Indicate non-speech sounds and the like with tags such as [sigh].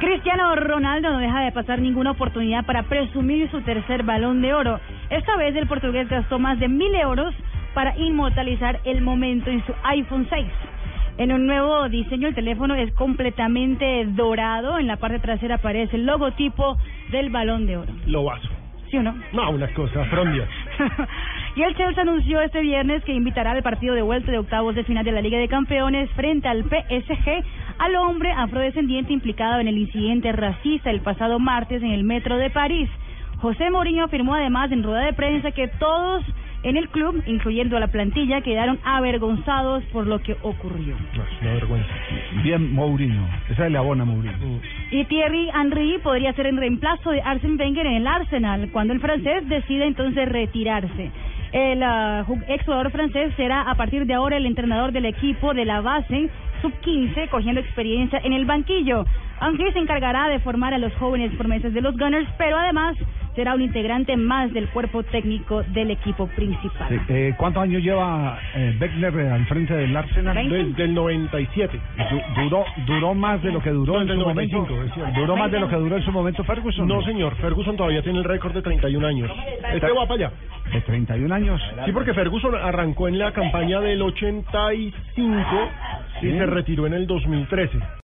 Cristiano Ronaldo no deja de pasar ninguna oportunidad para presumir su tercer balón de oro. Esta vez el portugués gastó más de mil euros para inmortalizar el momento en su iPhone 6. En un nuevo diseño el teléfono es completamente dorado. En la parte trasera aparece el logotipo del balón de oro. Lo vaso. ¿Sí o no? No, una cosa, Frondia. [laughs] y el Chelsea anunció este viernes que invitará al partido de vuelta de octavos de final de la Liga de Campeones frente al PSG al hombre afrodescendiente implicado en el incidente racista el pasado martes en el metro de París. José Mourinho afirmó además en rueda de prensa que todos en el club, incluyendo a la plantilla, quedaron avergonzados por lo que ocurrió. una vergüenza. Bien, Mourinho. Esa le abona a Mourinho. Y Thierry Henry podría ser en reemplazo de Arsène Wenger en el Arsenal, cuando el francés decide entonces retirarse. El uh, ex jugador francés será a partir de ahora el entrenador del equipo de la base sub-15, cogiendo experiencia en el banquillo. Henry se encargará de formar a los jóvenes promesas de los Gunners, pero además será un integrante más del cuerpo técnico del equipo principal. Sí, eh, ¿Cuántos años lleva eh, Beckner eh, al frente del Arsenal? Desde el 97. Du- duró, duró más de lo que duró No, en desde su el momento. 95, es cierto. Duró más de lo que duró en su momento Ferguson. No, señor. Ferguson todavía tiene el récord de 31 años. Este va para allá. De 31 años. Sí, porque Ferguson arrancó en la campaña del 85 y Sí. se retiró en el 2013.